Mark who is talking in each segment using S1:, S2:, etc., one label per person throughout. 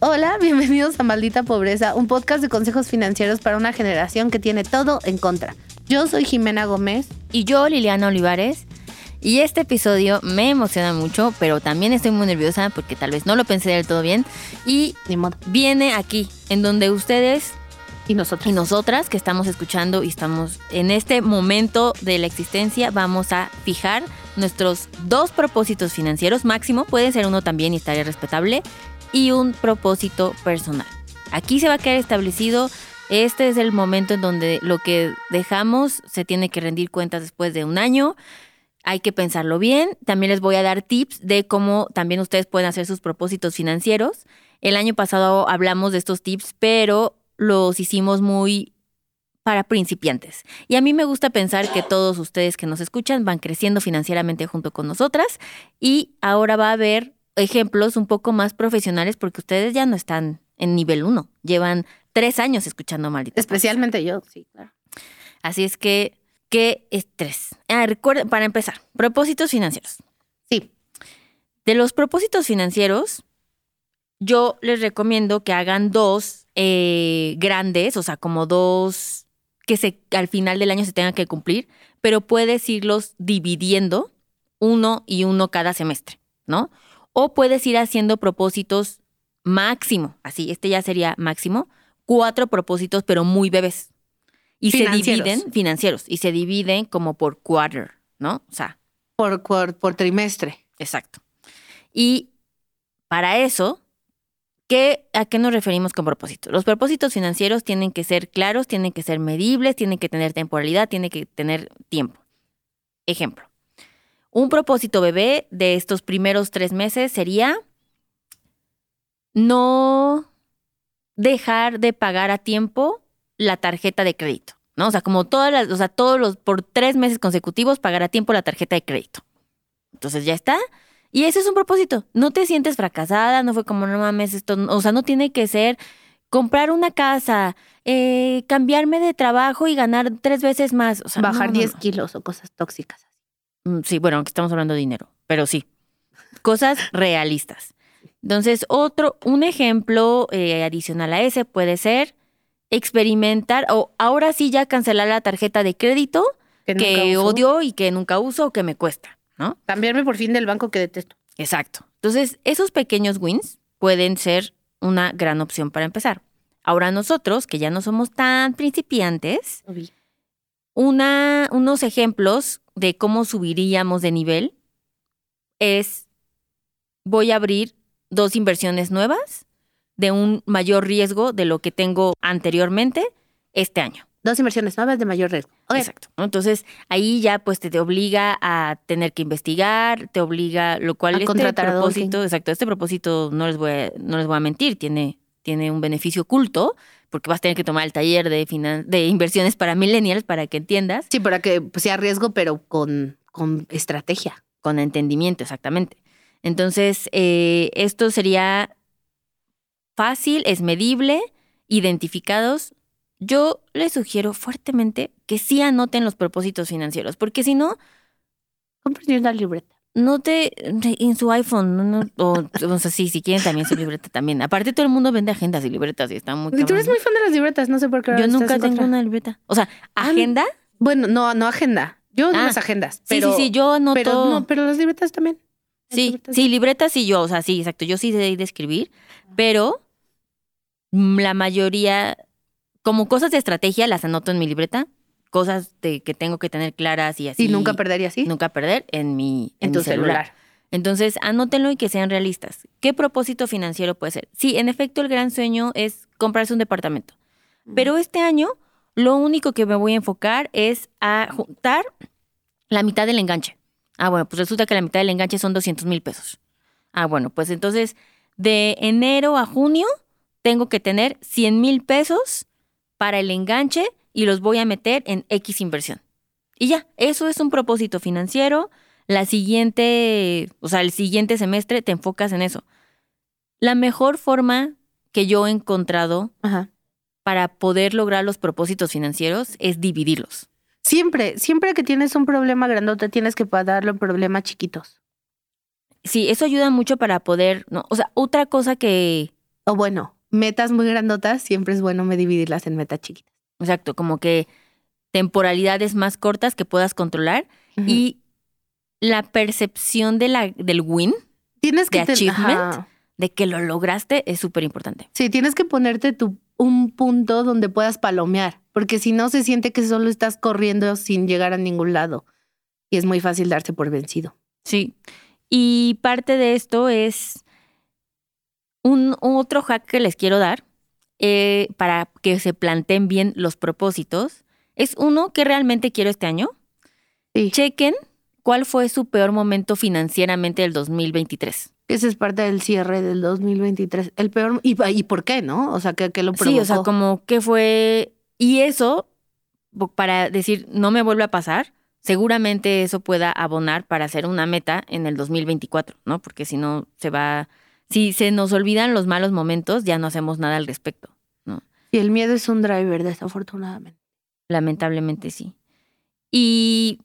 S1: Hola, bienvenidos a Maldita Pobreza, un podcast de consejos financieros para una generación que tiene todo en contra. Yo soy Jimena Gómez.
S2: Y yo, Liliana Olivares. Y este episodio me emociona mucho, pero también estoy muy nerviosa porque tal vez no lo pensé del todo bien. Y
S1: Ni modo.
S2: viene aquí, en donde ustedes
S1: Y nosotros.
S2: y nosotras que estamos escuchando y estamos en este momento de la existencia, vamos a fijar nuestros dos propósitos financieros máximo, puede ser uno también y estaría respetable, y un propósito personal. Aquí se va a quedar establecido, este es el momento en donde lo que dejamos se tiene que rendir cuentas después de un año. Hay que pensarlo bien. También les voy a dar tips de cómo también ustedes pueden hacer sus propósitos financieros. El año pasado hablamos de estos tips, pero los hicimos muy para principiantes. Y a mí me gusta pensar que todos ustedes que nos escuchan van creciendo financieramente junto con nosotras y ahora va a haber ejemplos un poco más profesionales porque ustedes ya no están en nivel 1, llevan tres años escuchando maldita.
S1: Especialmente yo, sí, claro.
S2: Así es que, qué estrés. Ah, recuerden, para empezar, propósitos financieros.
S1: Sí,
S2: De los propósitos financieros, yo les recomiendo que hagan dos eh, grandes, o sea, como dos que se, al final del año se tengan que cumplir, pero puedes irlos dividiendo uno y uno cada semestre, ¿no? O puedes ir haciendo propósitos máximo, así, este ya sería máximo, cuatro propósitos, pero muy bebés. Y se dividen, financieros, y se dividen como por quarter, ¿no? O sea,
S1: por, por, por trimestre.
S2: Exacto. Y para eso, ¿qué, ¿a qué nos referimos con propósitos? Los propósitos financieros tienen que ser claros, tienen que ser medibles, tienen que tener temporalidad, tienen que tener tiempo. Ejemplo, un propósito bebé de estos primeros tres meses sería no dejar de pagar a tiempo la tarjeta de crédito, ¿no? O sea, como todas las, o sea, todos los, por tres meses consecutivos pagar a tiempo la tarjeta de crédito. Entonces ya está. Y ese es un propósito. No te sientes fracasada, no fue como, no mames, esto, o sea, no tiene que ser comprar una casa, eh, cambiarme de trabajo y ganar tres veces más. O sea,
S1: Bajar
S2: no, no,
S1: 10
S2: no.
S1: kilos o cosas tóxicas.
S2: Mm, Sí, bueno, aunque estamos hablando de dinero, pero sí. Cosas realistas. Entonces, otro, un ejemplo eh, adicional a ese puede ser experimentar o ahora sí ya cancelar la tarjeta de crédito
S1: Que,
S2: odio y que nunca uso o que me cuesta, ¿no?
S1: Cambiarme por fin del banco que detesto.
S2: Exacto. Entonces, esos pequeños wins pueden ser una gran opción para empezar. Ahora nosotros, que ya no somos tan principiantes, una, unos ejemplos de cómo subiríamos de nivel es, voy a abrir dos inversiones nuevas de un mayor riesgo de lo que tengo anteriormente este año.
S1: Dos inversiones nuevas de mayor riesgo.
S2: Exacto. Entonces, ahí ya pues te, te obliga a tener que investigar, te obliga, lo cual
S1: A
S2: este
S1: contratar a
S2: propósito, exacto, este propósito no les voy a, no les voy a mentir, tiene, tiene un beneficio oculto, porque vas a tener que tomar el taller de, finan- de inversiones para millennials para que entiendas,
S1: Sí, para que pues, sea riesgo, pero con, con estrategia.
S2: con entendimiento, exactamente. Entonces, eh, esto sería fácil, es medible, identificados. Yo les sugiero fuertemente que sí anoten los propósitos financieros, porque si no,
S1: Cómprense una libreta.
S2: no te en su iPhone no, no, o, o sea sí si quieren también su libreta también aparte todo el mundo vende agendas y libretas y está muy
S1: Y tú eres muy fan de las libretas, no sé por qué.
S2: yo nunca
S1: en
S2: tengo una libreta o sea agenda
S1: Bueno, no, no agenda. Yo
S2: Ah,
S1: las agendas.
S2: Sí,
S1: Pero,
S2: sí, sí, yo anoto.
S1: Pero, no, pero las libretas también. Las
S2: sí,
S1: libretas
S2: sí, libretas sí yo, o sea, sí, exacto. Yo sí sé de escribir, pero la mayoría, como cosas de estrategia, las anoto en mi libreta. Cosas de, que tengo que tener claras y así.
S1: Y nunca perdería así.
S2: Nunca perder en mi,
S1: en
S2: mi
S1: tu celular.
S2: Entonces, anótenlo y que sean realistas. ¿Qué propósito financiero puede ser? Sí, en efecto, el gran sueño es comprarse un departamento. Pero este año, lo único que me voy a enfocar es a juntar la mitad del enganche. Ah, bueno, pues resulta que la mitad del enganche son 200 mil pesos. Ah, bueno, pues entonces, de enero a junio, tengo que tener 100 mil pesos para el enganche y los voy a meter en X inversión. Y ya, eso es un propósito financiero. La siguiente, o sea, el siguiente semestre te enfocas en eso. La mejor forma que yo he encontrado
S1: Ajá.
S2: para poder lograr los propósitos financieros es dividirlos.
S1: Siempre, siempre que tienes un problema grandote, tienes que darlo en problemas chiquitos.
S2: Sí, eso ayuda mucho para poder, no, o sea, otra cosa que,
S1: O bueno, metas muy grandotas, siempre es bueno me dividirlas en metas chiquitas.
S2: exacto, como que temporalidades más cortas que puedas controlar y la percepción de la, del win,
S1: tienes que
S2: de achievement.
S1: ajá.
S2: de que lo lograste, es súper importante.
S1: Sí, tienes que ponerte tu, un punto donde puedas palomear, porque si no se siente que solo estás corriendo sin llegar a ningún lado. Y es muy fácil darse por vencido.
S2: Sí. Y parte de esto es un, otro hack que les quiero dar eh, para que se planteen bien los propósitos. Es uno que realmente quiero este año.
S1: Sí.
S2: Chequen cuál fue su peor momento financieramente del 2023.
S1: Ese es parte del cierre del 2023. El peor. ¿Y, y por qué, no? O sea, ¿qué, qué lo provocó?
S2: Sí, o sea, como que fue... Y eso, para decir, no me vuelve a pasar, seguramente eso pueda abonar para hacer una meta en el 2024, ¿no? Porque si no, se va... Si se nos olvidan los malos momentos, ya no hacemos nada al respecto.
S1: Y el miedo es un driver, desafortunadamente.
S2: Lamentablemente sí. Y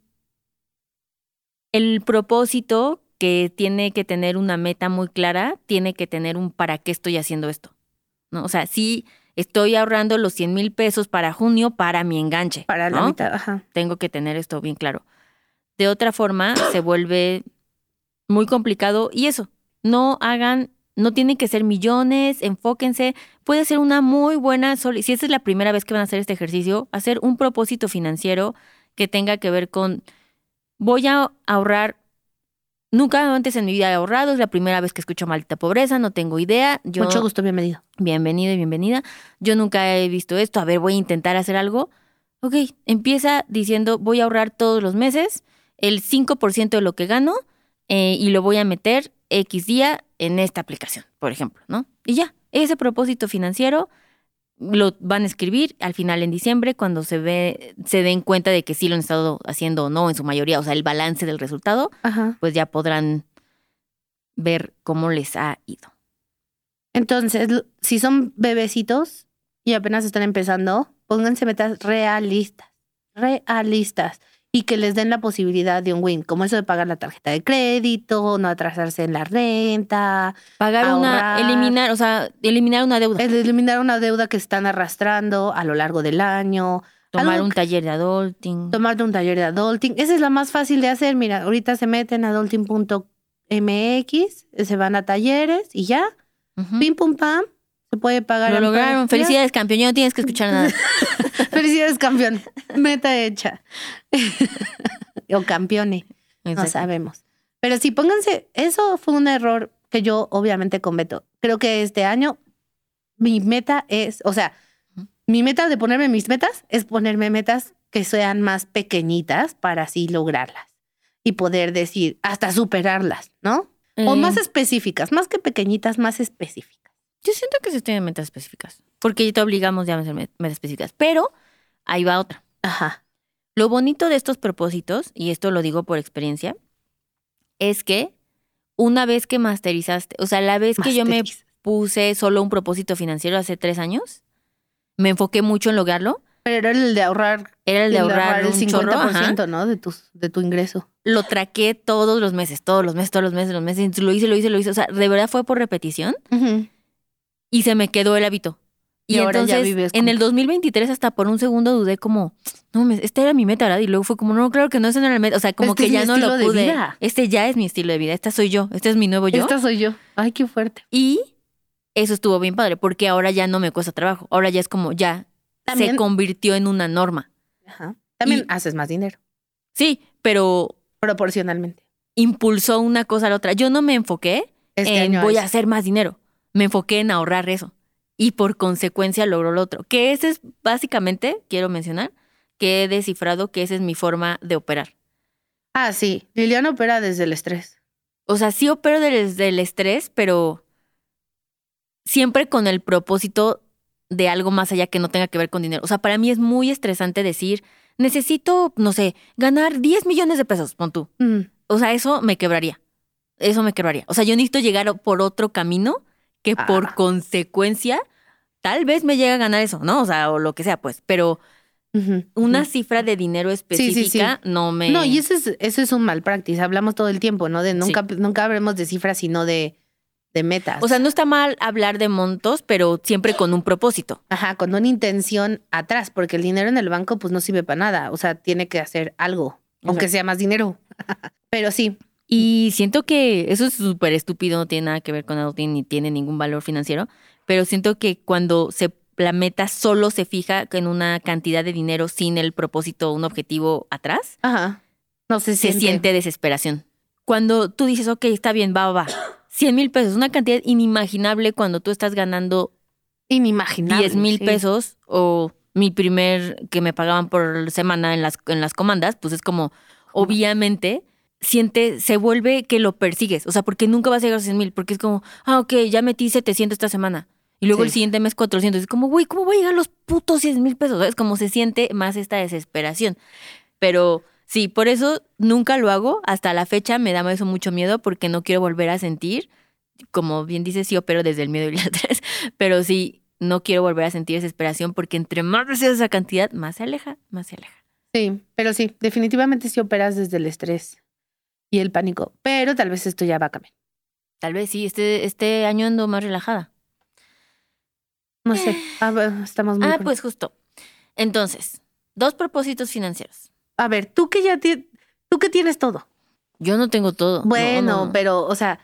S2: el propósito que tiene que tener una meta muy clara, tiene que tener un para qué estoy haciendo esto. ¿no? O sea, sí estoy ahorrando los 100 mil pesos para junio para mi enganche.
S1: Para la
S2: ¿no?
S1: mitad, ajá.
S2: Tengo que tener esto bien claro. De otra forma, se vuelve muy complicado y eso, no hagan, no tienen que ser millones, enfóquense. Puede ser una muy buena, si esta es la primera vez que van a hacer este ejercicio, hacer un propósito financiero que tenga que ver con, voy a ahorrar, nunca antes en mi vida he ahorrado, es la primera vez que escucho maldita pobreza, no tengo idea. Yo,
S1: Mucho gusto, bienvenido.
S2: bienvenido y bienvenida. Yo nunca he visto esto, a ver, voy a intentar hacer algo. Ok, empieza diciendo, voy a ahorrar todos los meses el 5% de lo que gano eh, y lo voy a meter X día en esta aplicación, por ejemplo, ¿no? Y ya, ese propósito financiero lo van a escribir al final en diciembre cuando se ve, se den cuenta de que sí lo han estado haciendo o no en su mayoría, o sea, el balance del resultado,
S1: Ajá.
S2: pues ya podrán ver cómo les ha ido.
S1: Entonces, si son bebecitos y apenas están empezando, pónganse metas realistas, realistas, y que les den la posibilidad de un win, como eso de pagar la tarjeta de crédito, no atrasarse en la renta,
S2: Pagar una, eliminar, o sea, eliminar una deuda,
S1: el eliminar una deuda que están arrastrando a lo largo del año,
S2: tomar
S1: algo
S2: un taller de adulting.
S1: tomarte un taller de adulting. Esa es la más fácil de hacer. Mira, ahorita se meten a adulting.mx, se van a talleres y ya, pim pum pam, se puede pagar.
S2: Lo lograron. Felicidades, campeón. Ya no tienes que escuchar nada.
S1: Felicidades, campeón. Meta hecha. o campeone, no
S2: Exacto.
S1: sabemos. Pero sí, pónganse, eso fue un error que yo obviamente cometo. Creo que este año mi meta es, o sea, mi meta de ponerme mis metas es ponerme metas que sean más pequeñitas para así lograrlas y poder decir, hasta superarlas, ¿no? O
S2: Eh,
S1: más específicas, más que pequeñitas, más específicas.
S2: Yo siento que sí estoy en metas específicas. Porque ya te obligamos ya a hacer met- metas específicas. Pero ahí va otra.
S1: Ajá.
S2: Lo bonito de estos propósitos, y esto lo digo por experiencia, es que una vez que masterizaste, o sea, la vez que yo me puse solo un propósito financiero hace tres años, me enfoqué mucho en lograrlo.
S1: Pero era el de ahorrar
S2: Era el de ahorrar,
S1: el
S2: un chorro,
S1: 50%,
S2: ajá.
S1: ¿no? De tu, de tu ingreso.
S2: Lo traqué todos los meses, todos los meses, todos los meses, los meses. Lo hice, lo hice, lo hice. O sea, de verdad fue por repetición. Y se me quedó el hábito. Y,
S1: Y ahora ya
S2: entonces,
S1: vives
S2: en el 2023 hasta por un segundo dudé como, no, me- esta era mi meta, ¿verdad? Y luego fue como, no, claro que no, ese no era el meta. O sea, como
S1: Este
S2: que ya no lo pude.
S1: vida.
S2: Este ya es mi estilo de vida, esta soy yo, este es mi nuevo yo.
S1: Esta soy yo. Ay, qué fuerte.
S2: Y eso estuvo bien padre, porque ahora ya no me cuesta trabajo. Ahora ya es como, ya
S1: También-
S2: se convirtió en una norma.
S1: Ajá. También
S2: Y-
S1: haces más dinero,
S2: Sí, pero
S1: proporcionalmente.
S2: impulsó una cosa a la otra. Yo no me enfoqué
S1: Este
S2: en voy a hacer más dinero. Me enfoqué en ahorrar eso. Y por consecuencia logró lo otro. Que ese es básicamente, quiero mencionar, que he descifrado que esa es mi forma de operar.
S1: Ah, sí. Liliana opera desde el estrés.
S2: O sea, sí opero desde el estrés, pero siempre con el propósito de algo más allá que no tenga que ver con dinero. O sea, para mí es muy estresante decir, necesito, no sé, ganar 10 millones de pesos, pon tú.
S1: Mm.
S2: O sea, eso me quebraría. Eso me quebraría. O sea, yo necesito llegar por otro camino que por
S1: Ah.
S2: consecuencia tal vez me llegue a ganar eso, ¿no? O sea, o lo que sea, pues. Pero una cifra de dinero
S1: sí,
S2: específica no me.
S1: No, y ese es, ese es un mal práctica. Hablamos todo el tiempo, ¿no? De nunca, nunca hablemos de cifras, sino de, de metas.
S2: O sea, no está mal hablar de montos, pero siempre con un propósito.
S1: Ajá, con una intención atrás, porque el dinero en el banco pues no sirve para nada. O sea, tiene que hacer algo, aunque sea más dinero. Pero sí,
S2: Y siento que eso es súper estúpido, no tiene nada que ver con adulting ni tiene ningún valor financiero, pero siento que cuando se la meta solo se fija en una cantidad de dinero sin el propósito, un objetivo atrás,
S1: ajá. No se,
S2: se siente desesperación. Cuando tú dices, ok, está bien, va, va, va. 100 mil pesos, una cantidad inimaginable cuando tú estás ganando
S1: inimaginable.
S2: 10 mil
S1: sí.
S2: pesos o mi primer que me pagaban por semana en las, en las comandas, pues es como, obviamente, siente, se vuelve que lo persigues. O sea, porque nunca vas a llegar a 100 mil, porque es como, ah, ok, ya metí 700 esta semana. Y luego
S1: Sí.
S2: el siguiente mes 400. Es como, güey, ¿cómo voy a llegar a los putos 100 mil pesos? Es como se siente más esta desesperación. Pero sí, por eso nunca lo hago. Hasta la fecha me da eso mucho miedo porque no quiero volver a sentir, como bien dice, sí opero desde el miedo y la tres, pero sí, no quiero volver a sentir desesperación porque entre más deseas esa cantidad, más se aleja, más se aleja.
S1: Sí, pero sí, definitivamente sí operas desde el estrés y el pánico. Pero tal vez esto ya va a cambiar.
S2: Tal vez sí, este, este año ando más relajada.
S1: No sé. A ver, estamos muy.
S2: Ah, pues justo. Entonces, dos propósitos financieros.
S1: A ver, tú que ya tienes. Tú que tienes todo.
S2: Yo no tengo todo. No,
S1: Bueno,
S2: no, no.
S1: pero, o sea,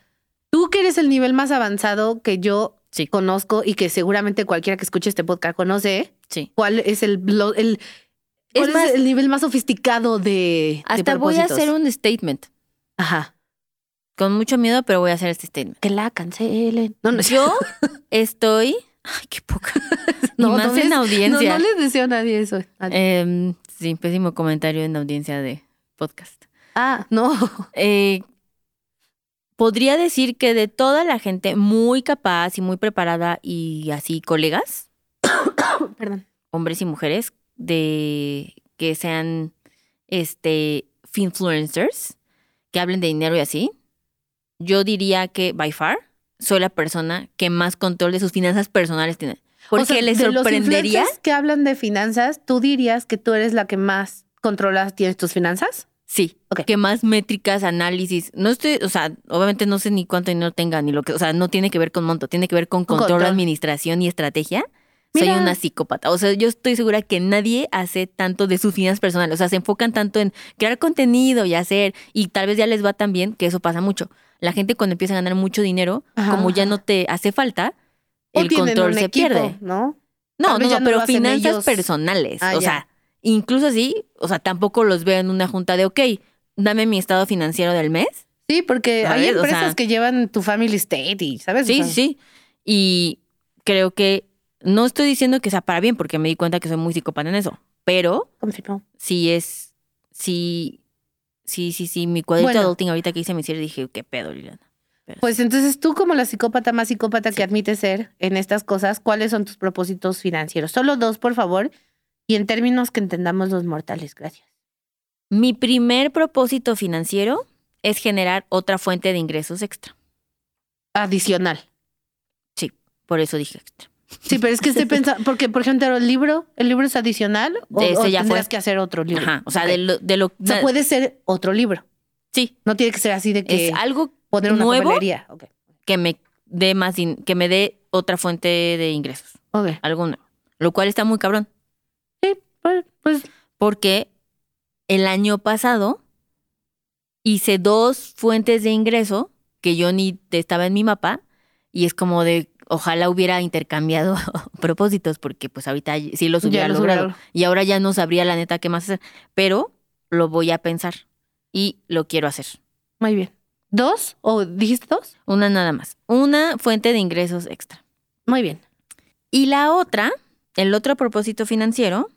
S1: tú que eres el nivel más avanzado que yo
S2: Sí.
S1: conozco y que seguramente cualquiera que escuche este podcast conoce,
S2: Sí.
S1: ¿cuál es el, el, cuál es
S2: más-
S1: el nivel más sofisticado de, de
S2: Hasta voy a hacer un statement.
S1: Ajá.
S2: Con mucho miedo, pero voy a hacer este statement.
S1: Que la cancelen. No, no,
S2: Yo estoy. Ay, qué poca.
S1: no,
S2: y más
S1: no
S2: en
S1: les-
S2: audiencia.
S1: No, no les deseo a nadie eso.
S2: Em, sí, pésimo comentario en audiencia de podcast.
S1: ah, no.
S2: Eh, podría decir que de toda la gente muy capaz y muy preparada y así colegas,
S1: Perdón.
S2: hombres y mujeres, de que sean este finfluencers, que hablen de dinero y así, yo diría que by far soy la persona que más control de sus finanzas personales tiene. Porque
S1: O sea,
S2: les
S1: de los
S2: sorprendería.
S1: que hablan de finanzas, ¿tú dirías que tú eres la que más controlas, tienes tus finanzas?
S2: Sí,
S1: Ok.
S2: que más métricas, análisis. No estoy, o sea, obviamente no sé ni cuánto dinero tenga, ni lo que, o sea, no tiene que ver con monto, tiene que ver con
S1: Con
S2: control,
S1: control.
S2: administración y estrategia.
S1: Mira.
S2: Soy una psicópata. O sea, yo estoy segura que nadie hace tanto de sus finanzas personales. O sea, se enfocan tanto en crear contenido y hacer, y tal vez ya les va tan bien que eso pasa mucho. La gente cuando empieza a ganar mucho dinero,
S1: Ajá.
S2: como ya no te hace falta,
S1: O
S2: el control se
S1: equipo,
S2: pierde.
S1: ¿no?
S2: No, no, pero finanzas
S1: ellos.
S2: personales.
S1: Ah,
S2: o
S1: ya.
S2: sea, incluso así, o sea, tampoco los veo en una junta de, ok, dame mi estado financiero del mes.
S1: Sí, porque hay empresas
S2: sea-
S1: que llevan tu family state y, ¿sabes? O
S2: Sí,
S1: sea,
S2: sí, sí. Y creo que no estoy diciendo que sea para bien, porque me di cuenta que soy muy psicópata en eso. Pero
S1: confirmo.
S2: sí es, sí, sí, sí, sí. Mi cuadrito
S1: Bueno.
S2: de adulting ahorita que hice mi cierre dije, qué pedo, Liliana. Pero
S1: Pues entonces tú como la psicópata más psicópata que admite ser en estas cosas, ¿cuáles son tus propósitos financieros? Solo dos, por favor, y en términos que entendamos los mortales. Gracias.
S2: Mi primer propósito financiero es generar otra fuente de ingresos extra.
S1: Adicional.
S2: Por eso dije extra.
S1: Sí, pero es que estoy pensando, porque por ejemplo el libro, ¿el libro es adicional o,
S2: Ese
S1: o
S2: ya
S1: tendrás
S2: fue.
S1: que hacer otro libro?
S2: Ajá. O sea, de lo, de lo
S1: O sea, puede ser otro libro.
S2: sí,
S1: No tiene que ser así de que
S2: es algo
S1: poner una
S2: nuevo que me dé más que me dé otra fuente de ingresos.
S1: Ok.
S2: algo nuevo. Lo cual está muy cabrón.
S1: Sí, pues, pues
S2: Porque el año pasado hice dos fuentes de ingreso que yo ni estaba en mi mapa y es como de ojalá hubiera intercambiado propósitos porque pues ahorita sí los hubiera
S1: los
S2: logrado
S1: hubiera-
S2: y ahora ya no sabría la neta qué más hacer, pero lo voy a pensar y lo quiero hacer.
S1: muy bien. ¿Dos? ¿O dijiste dos?
S2: Una nada más. Una fuente de ingresos extra.
S1: Muy bien.
S2: Y la otra, el otro propósito financiero,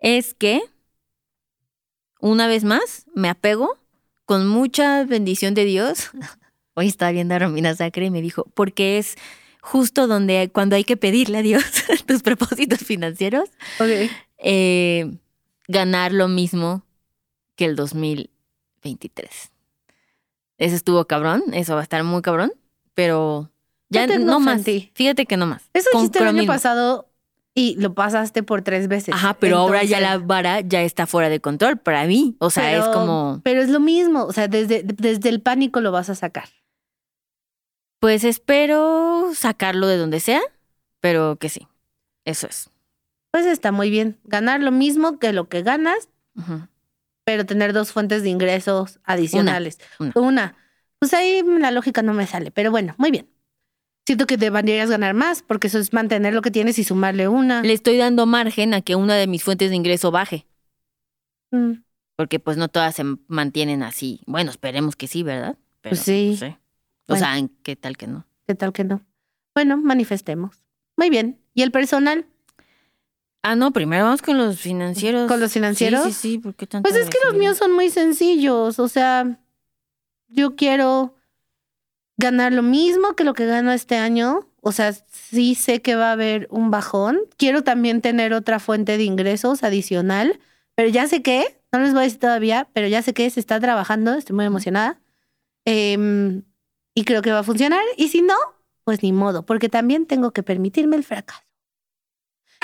S2: es que, una vez más, me apego con mucha bendición de Dios. Hoy estaba viendo a Romina Sacre y me dijo, porque es justo donde cuando hay que pedirle a Dios tus propósitos financieros, eh, ganar lo mismo que el 2023. Eso estuvo cabrón, eso va a estar muy cabrón, pero ya no más. Fíjate que no más.
S1: Eso
S2: con
S1: el año pasado y lo pasaste por tres veces.
S2: Ajá, pero ahora ya la vara ya está fuera de control para mí. O sea, es como,
S1: Pero es lo mismo. O sea, desde, desde el pánico lo vas a sacar.
S2: Pues espero sacarlo de donde sea, pero que sí. Eso es.
S1: Pues está muy bien. Ganar lo mismo que lo que ganas, pero tener dos fuentes de ingresos adicionales.
S2: una.
S1: Una. Pues ahí la lógica no me sale, pero bueno, muy bien. Siento que deberías ganar más, porque eso es mantener lo que tienes y sumarle una.
S2: Le estoy dando margen a que una de mis fuentes de ingreso baje,
S1: Mm,
S2: porque pues no todas se mantienen así. Bueno, esperemos que sí, ¿verdad? Pero,
S1: Pues sí.
S2: no sé. O sea, ¿en ¿qué tal que no?
S1: ¿Qué tal que no? Bueno, manifestemos. Muy bien. ¿Y el personal?
S2: Ah, no, primero vamos con los financieros.
S1: ¿Con los financieros?
S2: Sí, sí, sí, ¿por qué tanta
S1: Pues es que los míos son muy sencillos. O sea, yo quiero ganar lo mismo que lo que gano este año. O sea, sí sé que va a haber un bajón. Quiero también tener otra fuente de ingresos adicional. Pero ya sé que, no les voy a decir todavía, pero ya sé que se está trabajando. Estoy muy emocionada. Em, y creo que va a funcionar. Y si no, pues ni modo, porque también tengo que permitirme el fracaso.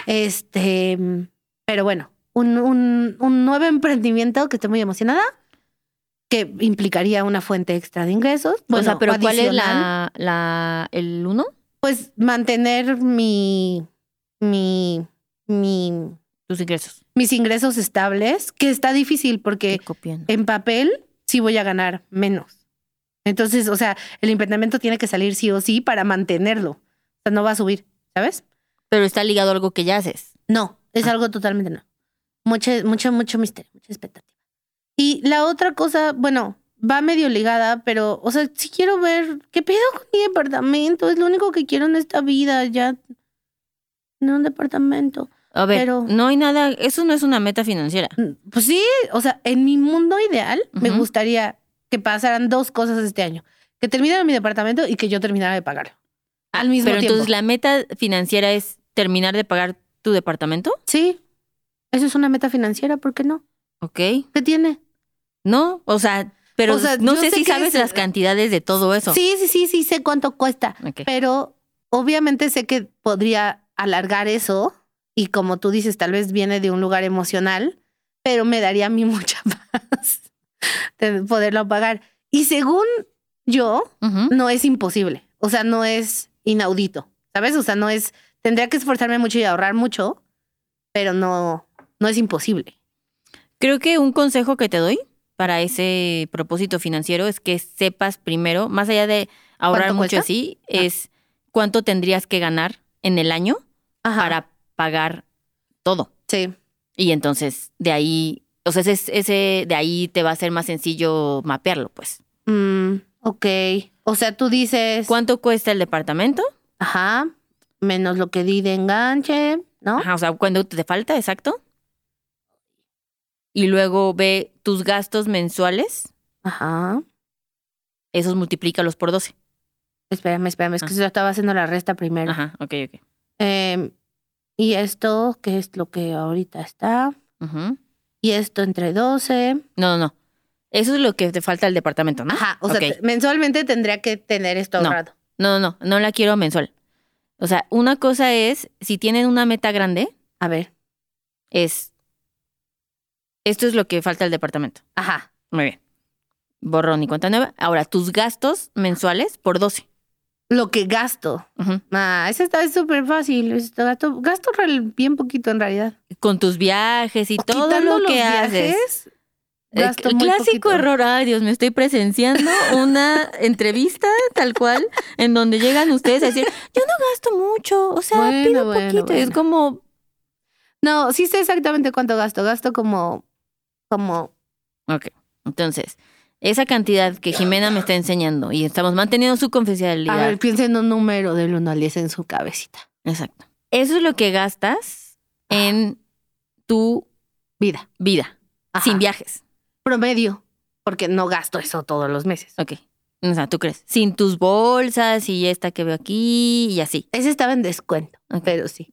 S1: Este, pero bueno, un, un, un nuevo emprendimiento que estoy muy emocionada, que implicaría una fuente extra de ingresos.
S2: o
S1: Bueno,
S2: sea, pero ¿cuál es la, la, el uno?
S1: Pues mantener mi, mi, mi,
S2: Tus ingresos.
S1: mis ingresos estables, que está difícil porque en papel sí voy a ganar menos. Entonces, o sea, el emprendimiento tiene que salir sí o sí para mantenerlo. O sea, no va a subir, ¿sabes?
S2: Pero está ligado a algo que ya haces.
S1: No, es
S2: Ah.
S1: algo totalmente no. Mucho, mucho, mucho misterio, mucha expectativa. Y la otra cosa, bueno, va medio ligada, pero, o sea, si quiero ver qué pedo con mi departamento, es lo único que quiero en esta vida, ya. No un departamento.
S2: A ver,
S1: Pero-
S2: no hay nada, eso no es una meta financiera.
S1: Mm, Pues sí, o sea, en mi mundo ideal me gustaría que pasaran dos cosas este año. Que terminara mi departamento y que yo terminara de pagarlo. Al mismo
S2: Pero
S1: tiempo.
S2: entonces la meta financiera es terminar de pagar tu departamento,
S1: Sí, eso es una meta financiera, ¿por qué no?
S2: ¿ok?
S1: ¿Qué tiene?
S2: No, o sea, pero
S1: O sea,
S2: no sé
S1: sé
S2: si sabes
S1: es-
S2: las cantidades de todo eso.
S1: Sí, sí, sí, sí, sé cuánto cuesta. Pero obviamente sé que podría alargar eso y como tú dices, tal vez viene de un lugar emocional, pero me daría a mí mucha paz de poderlo pagar. Y según yo, no es imposible. O sea, no es inaudito, ¿sabes? O sea, no es, tendría que esforzarme mucho y ahorrar mucho, pero no, no es imposible.
S2: Creo que un consejo que te doy para ese propósito financiero es que sepas primero, más allá de ahorrar
S1: ¿Cuánto
S2: mucho así, es cuánto tendrías que ganar en el año
S1: Ajá.
S2: para pagar todo.
S1: Sí.
S2: Y entonces de ahí, o sea, ese, ese de ahí te va a ser más sencillo mapearlo, pues.
S1: Mm, ok. O sea, tú dices,
S2: ¿Cuánto cuesta el departamento?
S1: ajá, menos lo que di de enganche, ¿no?
S2: Ajá, o sea, cuando te falta, exacto. Y luego ve tus gastos mensuales,
S1: Ajá.
S2: esos multiplícalos por 12.
S1: Espérame, espérame, es que yo estaba haciendo la resta primero.
S2: Ajá, ok, ok.
S1: Em, y esto, que es lo que ahorita está.
S2: Ujú.
S1: Y esto entre 12.
S2: No, no, no. Eso es lo que te falta al departamento, ¿no?
S1: Ajá, o sea, mensualmente tendría que tener esto
S2: No.
S1: ahorrado.
S2: No, no, no, no la quiero mensual. O sea, una cosa es, si tienen una meta grande,
S1: A ver.
S2: es, esto es lo que falta al departamento.
S1: Ajá.
S2: Muy bien. Borrón y cuenta nueva. Ahora, tus gastos mensuales por 12.
S1: Lo que gasto. Ah, ese está súper fácil. Esto Gasto, gasto bien poquito en realidad.
S2: Con tus viajes y todo lo que haces. El
S1: gasto muy
S2: clásico
S1: poquito.
S2: error, ay Dios, me estoy presenciando una entrevista tal cual en donde llegan ustedes a decir, yo no gasto mucho, o sea,
S1: Bueno,
S2: pido
S1: bueno,
S2: poquito. Y es como,
S1: No, sí sé exactamente cuánto gasto. Gasto como, como,
S2: ok, entonces, esa cantidad que Jimena me está enseñando y estamos manteniendo su
S1: a
S2: confidencialidad.
S1: ver, piensen en un número del 1 al 10 en su cabecita.
S2: Exacto. Eso es lo que gastas en tu
S1: Vida.
S2: vida,
S1: Ajá.
S2: sin viajes.
S1: Promedio, porque no gasto eso todos los meses.
S2: Ok. O sea, ¿tú crees? Sin tus bolsas y esta que veo aquí y así.
S1: Ese estaba en descuento,
S2: Ok.
S1: pero sí.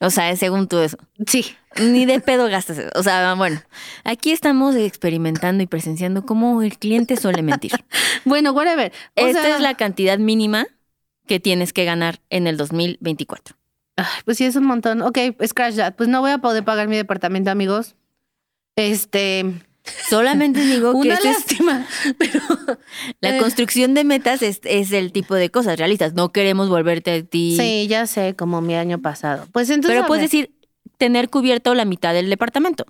S2: O sea, es según tú eso.
S1: Sí.
S2: Ni de pedo gastas eso. O sea, bueno, aquí estamos experimentando y presenciando cómo el cliente suele mentir.
S1: Bueno, whatever. O
S2: Esta
S1: sea,
S2: es la cantidad mínima que tienes que ganar en el 2024.
S1: Ay, pues sí, es un montón. Ok, scratch that. Pues no voy a poder pagar mi departamento, amigos. Este.
S2: Solamente digo que
S1: Una
S2: esto es-
S1: lástima. Pero.
S2: la
S1: Eh.
S2: construcción de metas es, es el tipo de cosas realistas. No queremos volverte a ti.
S1: Sí, ya sé, como mi año pasado. Pues entonces.
S2: pero puedes decir tener cubierto la mitad del departamento.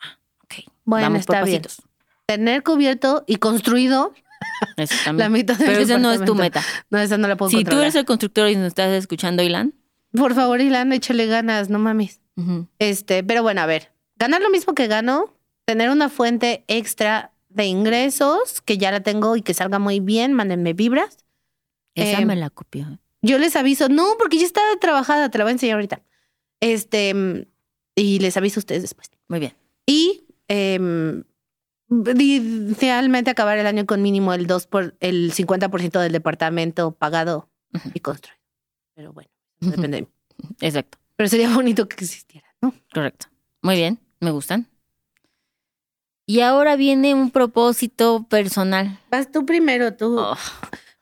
S2: Ah, ok.
S1: Bueno,
S2: Vamos por
S1: está bien.
S2: pasitos.
S1: Tener cubierto y construido
S2: Eso
S1: la mitad del
S2: Pero esa no es tu meta.
S1: No, esa no la puedo
S2: Si tú eres el constructor y nos estás escuchando, Ilan.
S1: Por favor, Ilan, échale ganas, no mames. Este, pero bueno, a ver. Ganar lo mismo que gano, tener una fuente extra de ingresos, que ya la tengo y que salga muy bien, mándenme vibras.
S2: Esa
S1: Eh,
S2: me la copió.
S1: Yo les aviso, no, porque ya está trabajada, te la voy a enseñar ahorita. Este, y les aviso a ustedes después.
S2: Muy bien.
S1: Y em, idealmente acabar el año con mínimo el 2 por el 50% del departamento pagado y construido. Pero bueno, depende de mí.
S2: Exacto.
S1: Pero sería bonito que existiera, ¿no?
S2: Correcto. Muy bien. Me gustan. Y ahora viene un propósito personal.
S1: Vas tú primero, tú.
S2: Oh,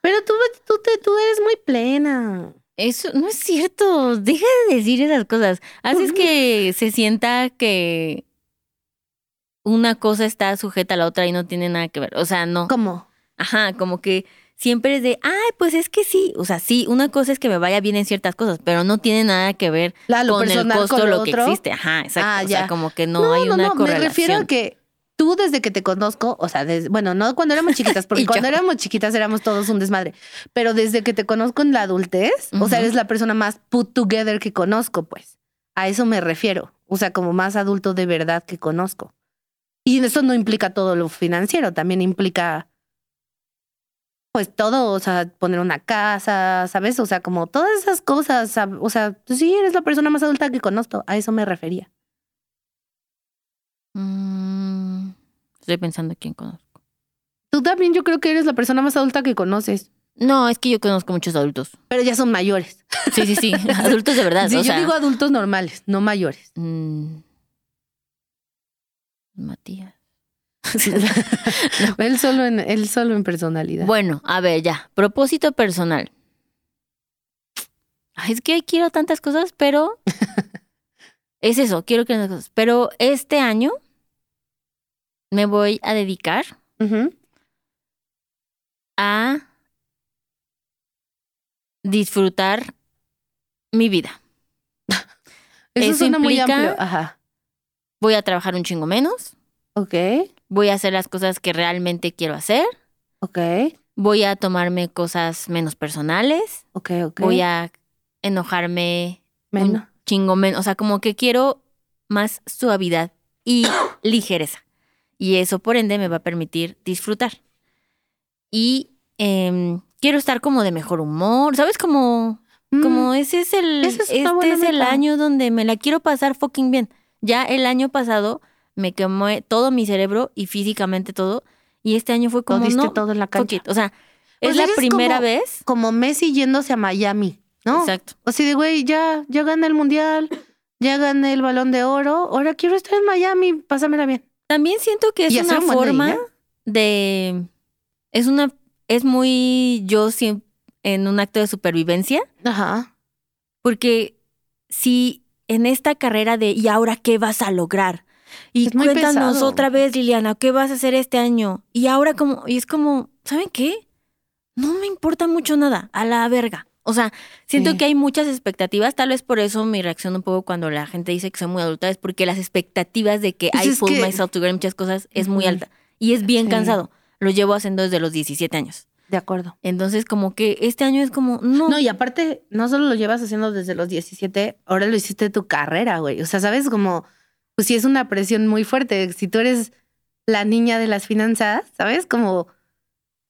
S1: Pero tú, tú, tú eres muy plena.
S2: eso no es cierto. Deja de decir esas cosas. Haces que se sienta que una cosa está sujeta a la otra y no tiene nada que ver. O sea, no.
S1: ¿Cómo?
S2: Ajá, como que siempre es de, ay, pues es que sí. O sea, sí, una cosa es que me vaya bien en ciertas cosas, pero no tiene nada que ver
S1: La,
S2: con el costo,
S1: con lo,
S2: lo que existe. Ajá, exacto.
S1: Ah,
S2: o sea, como que no, hay una
S1: me
S2: correlación.
S1: refiero a que tú desde que te conozco, o sea, des- bueno, no cuando éramos chiquitas, porque cuando
S2: yo.
S1: éramos chiquitas éramos todos un desmadre, pero desde que te conozco en la adultez, o sea, eres la persona más put together que conozco, pues. A eso me refiero, o sea, como más adulto de verdad que conozco. Y eso no implica todo lo financiero, también implica pues todo, o sea, poner una casa, ¿sabes? O sea, como todas esas cosas, o sea, sí, eres la persona más adulta que conozco, a eso me refería.
S2: Mm, estoy pensando quién conozco.
S1: Tú también yo creo que eres la persona más adulta que conoces,
S2: No, es que yo conozco muchos adultos.
S1: pero ya son mayores.
S2: Sí, sí, sí. adultos de verdad.
S1: Sí,
S2: o
S1: yo
S2: sea,
S1: digo adultos normales, no mayores.
S2: mm, Matías.
S1: él solo en él solo en personalidad.
S2: Bueno, a ver, ya. Propósito personal. Ay, es que quiero tantas cosas, pero. es eso, quiero que cosas. Pero este año me voy a dedicar a disfrutar mi vida.
S1: Eso,
S2: Eso
S1: suena muy
S2: implica-
S1: amplio. Ajá.
S2: Voy a trabajar un chingo menos.
S1: Ok,
S2: Voy a hacer las cosas que realmente quiero hacer.
S1: ok,
S2: Voy a tomarme cosas menos personales.
S1: ok, ok.
S2: Voy a enojarme
S1: Menos.
S2: Chingo menos. O sea, como que quiero más suavidad y ligereza. Y eso, por ende, me va a permitir disfrutar. Y em, quiero estar como de mejor humor. ¿Sabes? Como,
S1: Mm,
S2: como ese es el,
S1: es
S2: este es el
S1: meta.
S2: año donde me la quiero pasar fucking bien. Ya el año pasado me quemó todo mi cerebro y físicamente todo. Y este año fue
S1: lo
S2: como,
S1: diste
S2: no,
S1: todo en la cancha.
S2: it. O sea,
S1: Pues
S2: es la primera
S1: como-
S2: vez.
S1: Como Messi yéndose a Miami, ¿no?
S2: Exacto.
S1: O sea, de güey, ya, ya gané el mundial, ya gané el balón de oro, ahora quiero estar en Miami, pásamela bien.
S2: También siento que es una
S1: un
S2: forma de. Es una. Es muy yo siem- en un acto de supervivencia.
S1: Ajá.
S2: Porque si en esta carrera de ¿y ahora qué vas a lograr? Y
S1: Es
S2: cuéntanos
S1: pesado.
S2: otra vez, Liliana, ¿qué vas a hacer este año? Y ahora como, y es como, ¿saben qué? no me importa mucho nada, a la verga. O sea, siento
S1: Sí.
S2: que hay muchas expectativas, tal vez por eso mi reacción un poco cuando la gente dice que soy muy adulta es porque las expectativas de que
S1: Pues
S2: I pull
S1: que-
S2: myself together muchas cosas es muy alta y es bien
S1: Sí.
S2: cansado. Lo llevo haciendo desde los 17 años.
S1: De acuerdo.
S2: Entonces, como que este año es como, no,
S1: No, y aparte, no solo lo llevas haciendo desde los 17, ahora lo hiciste tu carrera, güey. O sea, ¿sabes? Como, pues sí es una presión muy fuerte. Si tú eres la niña de las finanzas, ¿sabes? Como,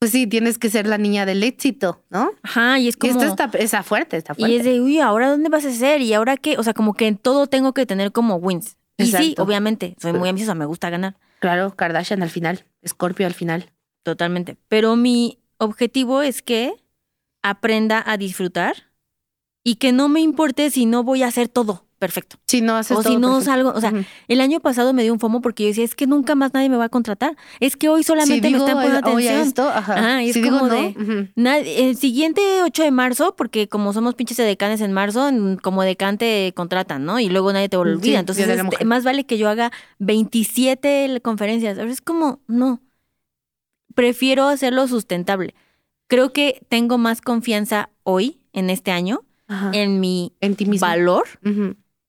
S1: pues sí, tienes que ser la niña del éxito, ¿no?
S2: ajá, y es
S1: Y
S2: como...
S1: esto está, está fuerte, está
S2: Y
S1: fuerte.
S2: es de, uy, ¿ahora dónde vas a ser? ¿Y ahora qué? O sea, como que en todo tengo que tener como wins. Y sí, obviamente, soy muy ambiciosa, me gusta ganar,
S1: Claro, Kardashian al final, Scorpio al final.
S2: totalmente. Pero mi objetivo es que aprenda a disfrutar y que no me importe si no voy a hacer todo perfecto.
S1: Si no haces
S2: O si no
S1: perfecto.
S2: salgo, o sea, el año pasado me dio un fomo porque yo decía, es que nunca más nadie me va a contratar. Es que hoy solamente
S1: si
S2: me están poniendo atención.
S1: esto, ajá.
S2: Ajá, y es
S1: si
S2: como
S1: no,
S2: de- el siguiente 8 de marzo, porque como somos pinches decanes en marzo, en- como decán te contratan, ¿no? Y luego nadie te
S1: Sí,
S2: olvida. Entonces, este, más vale que yo haga 27 conferencias. Es como, no. Prefiero hacerlo sustentable. Creo que tengo más confianza hoy, en este año,
S1: Ajá.
S2: en mi
S1: en ti mismo.
S2: valor.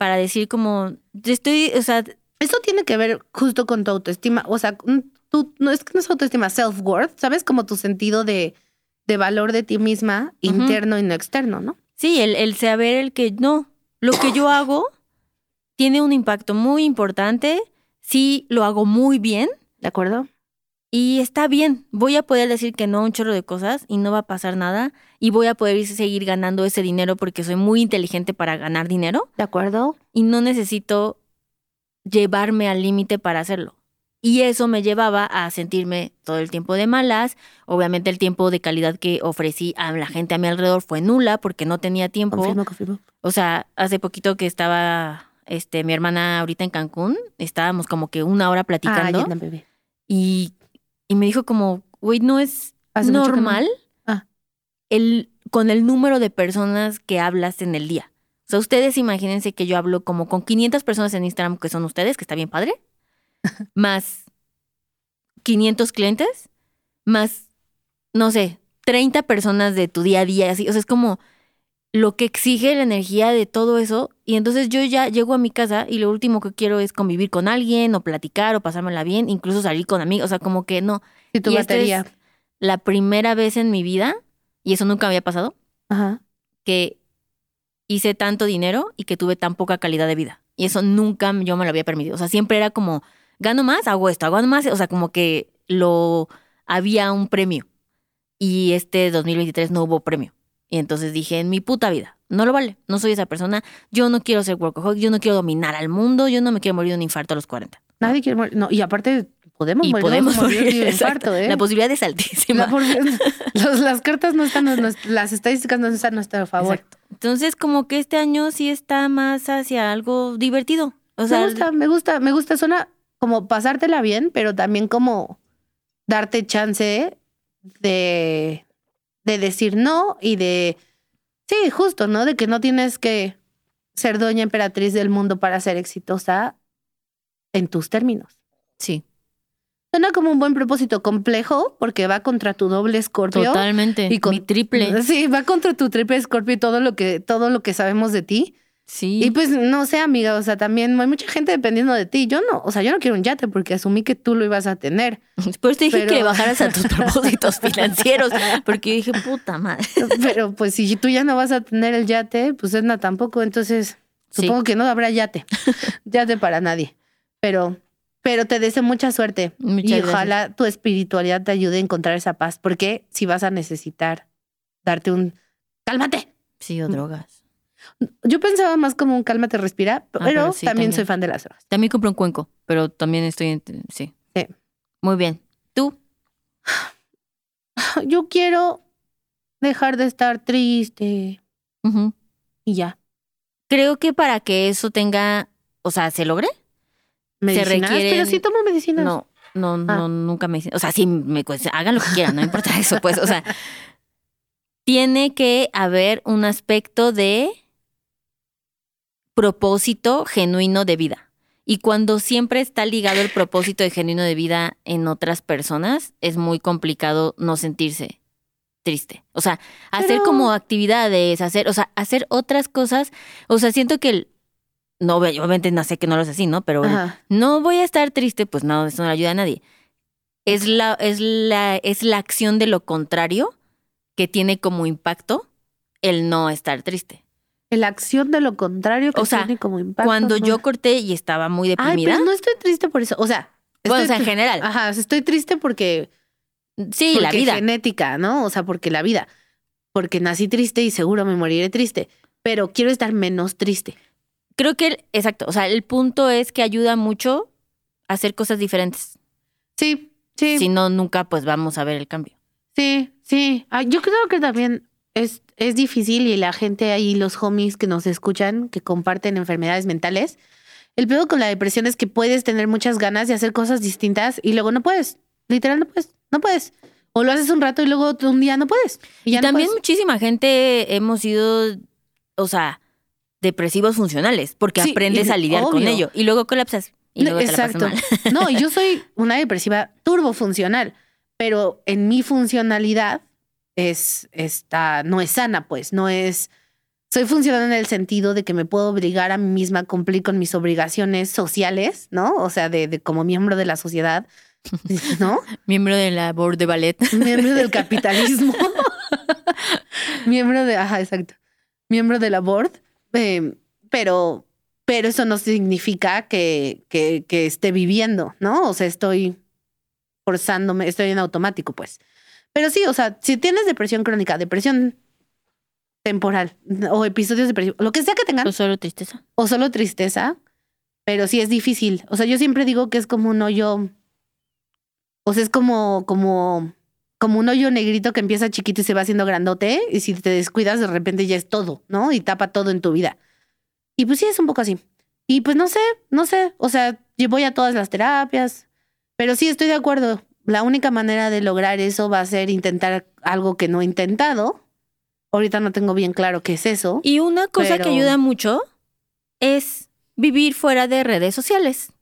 S2: Para decir como, estoy, o sea,
S1: Esto tiene que ver justo con tu autoestima. O sea, tú, no es que no es autoestima, self-worth, ¿sabes? Como tu sentido de, de valor de ti misma, interno y no externo, ¿no?
S2: Sí, el, el saber el que no, lo que yo hago tiene un impacto muy importante, sí lo hago muy bien
S1: ¿De acuerdo?
S2: Y está bien. Voy a poder decir que no a un chorro de cosas y no va a pasar nada y voy a poder seguir ganando ese dinero porque soy muy inteligente para ganar dinero
S1: ¿De acuerdo?
S2: y no necesito llevarme al límite para hacerlo. Y eso me llevaba a sentirme todo el tiempo de malas. Obviamente el tiempo de calidad que ofrecí a la gente a mi alrededor fue nula porque no tenía tiempo.
S1: Confirmo, confirmo.
S2: O sea, hace poquito que estaba este, mi hermana ahorita en Cancún, estábamos como que una hora
S1: Ah,
S2: platicando
S1: Yetna, bebé.
S2: y, y me dijo como, güey, no es
S1: no.
S2: normal
S1: Ah.
S2: el, con el número de personas que hablas en el día. O sea, ustedes imagínense que yo hablo como con 500 personas en Instagram que son ustedes, que está bien padre, más 500 clientes, más, no sé, 30 personas de tu día a día, así. O sea, es como lo que exige la energía de todo eso. Y entonces yo ya llego a mi casa y lo último que quiero es convivir con alguien o platicar o pasármela bien, incluso salir con amigos. O sea, como que no.
S1: Y tu
S2: Y esta
S1: batería.
S2: es la primera vez en mi vida, y eso nunca había pasado,
S1: Ajá.
S2: que hice tanto dinero y que tuve tan poca calidad de vida. Y eso nunca yo me lo había permitido. O sea, siempre era como, gano más, hago esto, hago más. O sea, como que lo había un premio. Y este 2023 no hubo premio. Y entonces dije, en mi puta vida, no lo vale. No soy esa persona. Yo no quiero ser workaholic, yo no quiero dominar al mundo, yo no me quiero morir de un infarto a los 40.
S1: Nadie quiere morir. No, y aparte, podemos
S2: Y
S1: morir
S2: podemos
S1: de
S2: morir.
S1: un
S2: exacto.
S1: infarto, ¿eh?
S2: La posibilidad es altísima.
S1: La por- los- las cartas no están, las estadísticas no están a nuestro favor.
S2: Exacto. Entonces, como que este año sí está más hacia algo divertido. O sea,
S1: me gusta, me gusta, me gusta. Suena como pasártela bien, pero también como darte chance de, de decir no y de. Sí, justo, ¿no? De que no tienes que ser doña emperatriz del mundo para ser exitosa en tus términos.
S2: sí,
S1: Suena como un buen propósito complejo porque va contra tu doble escorpio.
S2: totalmente.
S1: Y con-
S2: Mi triple.
S1: Sí, va contra tu triple escorpio y todo lo que, todo lo que sabemos de ti.
S2: Sí.
S1: Y pues no sé, amiga, o sea, también hay mucha gente dependiendo de ti. Yo no, o sea, yo no quiero un yate porque asumí que tú lo ibas a tener.
S2: Después te dije
S1: pero-
S2: que le bajaras a tus propósitos financieros. Porque yo dije, puta madre.
S1: Pero pues si tú ya no vas a tener el yate, pues Edna tampoco, entonces
S2: Sí.
S1: supongo que no habrá yate. yate para nadie. Pero, pero te deseo mucha suerte.
S2: Muchas
S1: y
S2: gracias.
S1: ojalá tu espiritualidad te ayude a encontrar esa paz, porque si vas a necesitar darte un cálmate.
S2: Sí, o drogas.
S1: Yo pensaba más como un cálmate, respira, pero,
S2: Ah, pero sí,
S1: también,
S2: también.
S1: soy fan de las drogas.
S2: También compré un cuenco, pero también estoy en... Sí.
S1: Sí.
S2: Muy bien. ¿Tú?
S1: Yo quiero dejar de estar triste y ya.
S2: Creo que para que eso tenga... O sea, ¿se logre?
S1: Medicinas,
S2: requieren-
S1: pero sí tomo medicinas.
S2: No, no,
S1: Ah.
S2: no, nunca me. O sea, sí, me, pues, hagan lo que quieran, no importa eso, pues. O sea, tiene que haber un aspecto de propósito genuino de vida. Y cuando siempre está ligado el propósito de genuino de vida en otras personas, es muy complicado no sentirse triste. O sea, hacer
S1: Pero-
S2: como actividades, hacer, o sea, hacer otras cosas. O sea, siento que el, no, obviamente no sé que no lo es así, ¿no? Pero el no voy a estar triste, pues no, eso no le ayuda a nadie. Es la, es la, es la acción de lo contrario que tiene como impacto el no estar triste.
S1: La acción de lo contrario que
S2: O sea,
S1: tiene como impacto.
S2: Cuando
S1: ¿no?
S2: yo corté y estaba muy
S1: Ay,
S2: deprimida.
S1: pero no estoy triste por eso. O sea,
S2: bueno, o
S1: estoy
S2: sea, en general.
S1: Ajá, estoy triste porque,
S2: sí, la
S1: porque
S2: vida.
S1: genética, ¿no? O sea, porque la vida. Porque nací triste y seguro me moriré triste. Pero quiero estar menos triste.
S2: Creo que, el- exacto, o sea, el punto es que ayuda mucho a hacer cosas diferentes.
S1: Sí, sí.
S2: Si no, nunca pues vamos a ver el cambio.
S1: Sí, sí. Ah, yo creo que también es, es difícil y la gente ahí, los homies que nos escuchan, que comparten enfermedades mentales, el peor con la depresión es que puedes tener muchas ganas de hacer cosas distintas y luego no puedes. Literal, no puedes. No puedes. O lo haces un rato y luego un día no puedes. Y,
S2: Y
S1: ya no
S2: también
S1: puedes.
S2: muchísima gente hemos sido, o sea, depresivos funcionales, porque
S1: Sí,
S2: aprendes a lidiar con ello y luego colapsas y
S1: No,
S2: te la mal.
S1: No, yo soy una depresiva turbofuncional, pero en mi funcionalidad es esta, no es sana, pues, no es. Soy funcional en el sentido de que me puedo obligar a mí misma a cumplir con mis obligaciones sociales, ¿no? O sea, de, de como miembro de la sociedad, ¿no?
S2: Miembro de la board de ballet.
S1: Miembro del capitalismo. miembro de, ajá, exacto. Miembro de la board. eh, pero, pero eso no significa que, que, que esté viviendo, ¿no? O sea, estoy forzándome, estoy en automático, pues. Pero sí, o sea, si tienes depresión crónica, depresión temporal o episodios de depresión, lo que sea que tengan,
S2: O solo tristeza.
S1: o solo tristeza, pero sí es difícil. O sea, yo siempre digo que es como un hoyo, o sea, es como, como, como un hoyo negrito que empieza chiquito y se va haciendo grandote, y si te descuidas, de repente ya es todo, ¿no? Y tapa todo en tu vida. Y pues sí, es un poco así. Y pues no sé, no sé, o sea, yo voy a todas las terapias, pero sí estoy de acuerdo. La única manera de lograr eso va a ser intentar algo que no he intentado. Ahorita no tengo bien claro qué es eso.
S2: Y una cosa
S1: Pero-
S2: que ayuda mucho es vivir fuera de redes sociales.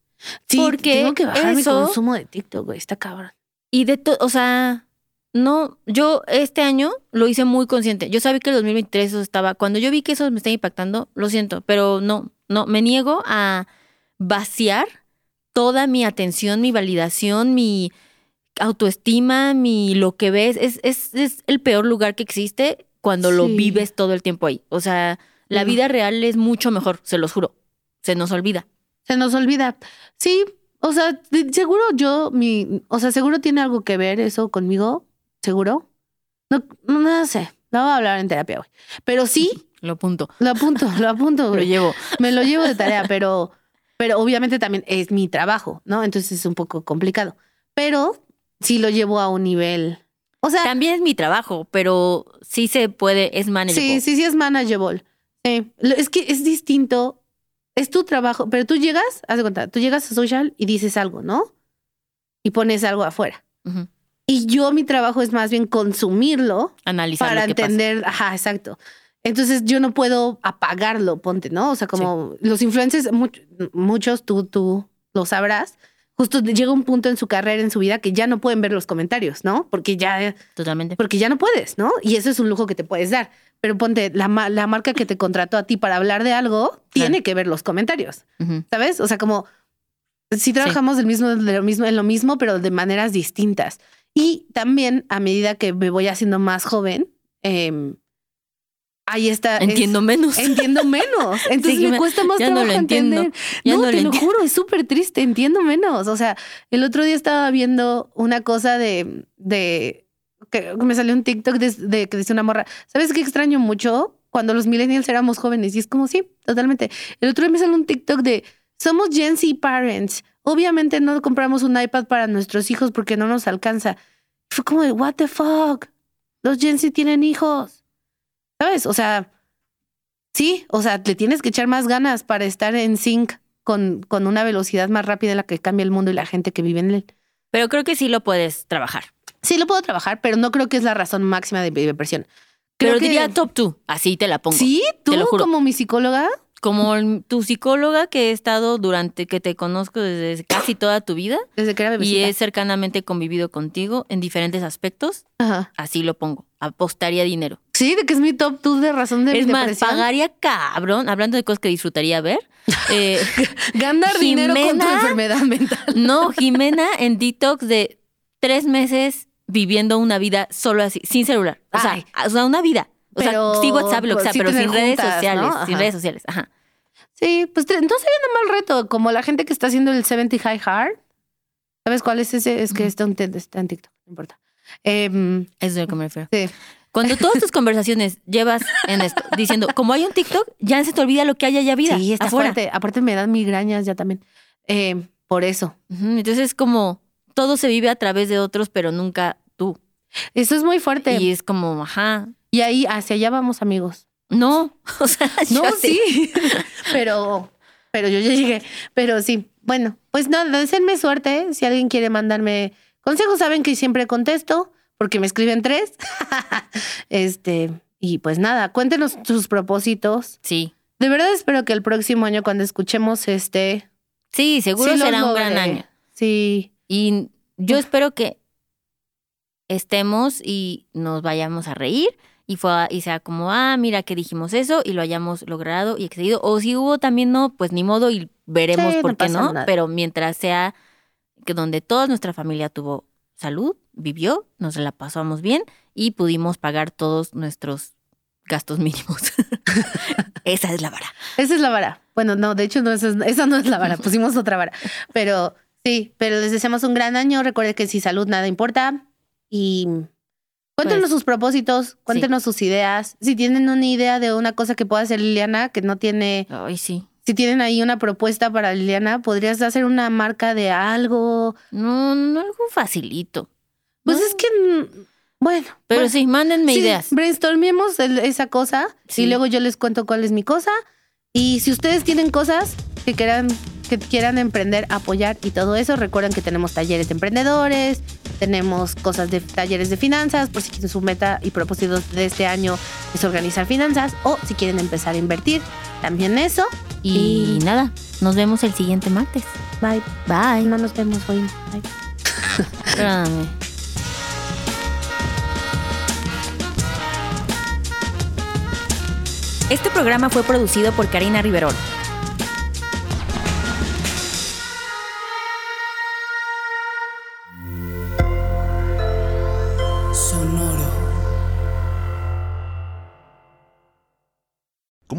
S1: Sí,
S2: Porque
S1: tengo que bajar mi
S2: eso-
S1: consumo de TikTok, güey. Está cabrón.
S2: Y de todo, o sea, no, yo este año lo hice muy consciente. Yo sabía que el 2023 eso estaba, cuando yo vi que eso me estaba impactando, lo siento, pero no, no, me niego a vaciar toda mi atención, mi validación, mi autoestima, mi lo que ves. Es, es, es el peor lugar que existe cuando lo vives todo el tiempo ahí. O sea, la vida real es mucho mejor, se los juro. Se nos olvida.
S1: Se nos olvida. Sí, o sea, seguro yo, mi, o sea, seguro tiene algo que ver eso conmigo, seguro. No, no sé, no voy a hablar en terapia, güey. Pero sí,
S2: Lo punto.
S1: lo apunto, lo apunto,
S2: Lo llevo.
S1: Me lo llevo de tarea, pero, pero obviamente también es mi trabajo, ¿no? Entonces es un poco complicado. Pero sí lo llevo a un nivel. O sea,
S2: También es mi trabajo, pero sí se puede, es manageable.
S1: Sí, sí, sí es manageable. Sí. Es que es distinto. Es tu trabajo, pero tú llegas, haz de cuenta, tú llegas a social y dices algo, ¿no? Y pones algo afuera. Y yo mi trabajo es más bien consumirlo
S2: Analizar
S1: para
S2: lo que pasa.
S1: entender, ajá, exacto. Entonces yo no puedo apagarlo, ponte, ¿no? O sea, como los influencers, much- muchos, tú, tú lo sabrás, justo llega un punto en su carrera, en su vida, que ya no pueden ver los comentarios, ¿no? Porque ya
S2: Totalmente.
S1: porque ya no puedes, ¿no? Y eso es un lujo que te puedes dar. Pero ponte, la, la marca que te contrató a ti para hablar de algo tiene que ver los comentarios. ¿sabes? O sea, como si trabajamos del mismo, de lo mismo, en lo mismo, pero de maneras distintas. Y también a medida que me voy haciendo más joven, eh, ahí está. es-
S2: Entiendo menos.
S1: entiendo menos. Entonces
S2: Sí,
S1: me cuesta más
S2: ya no
S1: trabajo
S2: entiendo.
S1: entender.
S2: Ya
S1: no, te lo juro, es súper triste, entiendo menos. O sea, el otro día estaba viendo una cosa de, de que me salió un TikTok de, de que decía una morra, ¿sabes qué extraño mucho? Cuando los millennials éramos jóvenes y es como, sí, totalmente. El otro día me salió un TikTok de, somos Gen Z parents. Obviamente no compramos un iPad para nuestros hijos porque no nos alcanza. Fue como de, what the fuck? Los Gen Z tienen hijos. ¿Sabes? O sea, sí, o sea, le tienes que echar más ganas para estar en sync con, con una velocidad más rápida en la que cambia el mundo y la gente que vive en él.
S2: Pero creo que sí lo puedes trabajar.
S1: Sí, lo puedo trabajar, pero no creo que es la razón máxima de depresión. Creo
S2: Pero
S1: que-
S2: diría top two, así te la pongo.
S1: Sí, tú
S2: Te lo juro.
S1: como mi psicóloga,
S2: como el- tu psicóloga que he estado durante, que te conozco desde casi toda tu vida
S1: Desde que era
S2: y
S1: bebecita.
S2: he cercanamente convivido contigo en diferentes aspectos,
S1: Ajá.
S2: así lo pongo. Apostaría dinero.
S1: Sí, de que es mi top 2 de razón de
S2: Es
S1: mi
S2: más,
S1: depresión.
S2: pagaría cabrón, hablando de cosas que disfrutaría ver. eh,
S1: Ganar dinero con tu
S2: Jimena-
S1: enfermedad mental.
S2: no, Jimena en detox de tres meses viviendo una vida solo así, sin celular. O sea, o sea, una vida. O
S1: Pero,
S2: sea, sí WhatsApp, lo que
S1: pues,
S2: sea,
S1: sí
S2: pero sin redes sociales.
S1: ¿no?
S2: Sin redes sociales. Ajá.
S1: Sí, pues entonces un mal reto, como la gente que está haciendo el 70 High Hard. ¿Sabes cuál es ese? Es que está, un, está en TikTok, no importa.
S2: Eso es a lo que me refiero.
S1: sí.
S2: Cuando todas tus conversaciones llevas en esto, diciendo, como hay un TikTok, ya se te olvida lo que haya ya vida.
S1: Sí, está
S2: afuera.
S1: fuerte. Aparte me dan migrañas ya también. Em, por eso.
S2: Entonces, como todo se vive a través de otros, pero nunca tú.
S1: Eso es muy fuerte.
S2: Y, es como, ajá.
S1: Ahí, hacia allá vamos, amigos.
S2: No, o sea,
S1: No, sí. pero, pero yo ya llegué. Pero sí. Bueno, pues nada, deseenme suerte. Si alguien quiere mandarme consejos, saben que siempre contesto, porque me escriben tres. este, y pues nada, cuéntenos sus propósitos.
S2: Sí.
S1: De verdad espero que el próximo año, cuando escuchemos este.
S2: Sí, seguro
S1: sí
S2: será un gran año.
S1: Sí.
S2: Y yo espero que estemos y nos vayamos a reír y, fue, y sea como, ah, mira que dijimos eso y lo hayamos logrado y excedido. O si hubo también no, pues ni modo y veremos
S1: Sí,
S2: por
S1: no
S2: qué no.
S1: nada.
S2: Pero mientras sea que donde toda nuestra familia tuvo salud, vivió, nos la pasamos bien y pudimos pagar todos nuestros gastos mínimos. Esa es la vara.
S1: Esa es la vara. Bueno, no, de hecho, no, esa, es- esa no es la vara. Pusimos otra vara. Pero sí, pero les deseamos un gran año. Recuerden que sin salud nada importa. Y cuéntenos
S2: Pues,
S1: sus propósitos, cuéntenos sus ideas. Si tienen una idea de una cosa que pueda hacer Liliana, que no tiene,
S2: Ay, sí.
S1: si tienen ahí una propuesta para Liliana, podrías hacer una marca de algo.
S2: No, no algo facilito.
S1: Pues
S2: No.
S1: es que, mm, bueno.
S2: Pero
S1: bueno,
S2: sí, mándenme
S1: sí,
S2: ideas.
S1: Brainstormemos el- esa cosa
S2: Sí.
S1: y luego yo les cuento cuál es mi cosa. Y si ustedes tienen cosas que quieran, que quieran emprender, apoyar y todo eso, recuerden que tenemos talleres de emprendedores, tenemos cosas de talleres de finanzas, por si quieren su meta y propósitos de este año es organizar finanzas o si quieren empezar a invertir, también eso.
S2: Y
S1: Y-
S2: nada, nos vemos el siguiente martes.
S1: Bye.
S2: Bye.
S1: No nos vemos hoy. Bye.
S2: Este programa fue producido por Karina Riverol.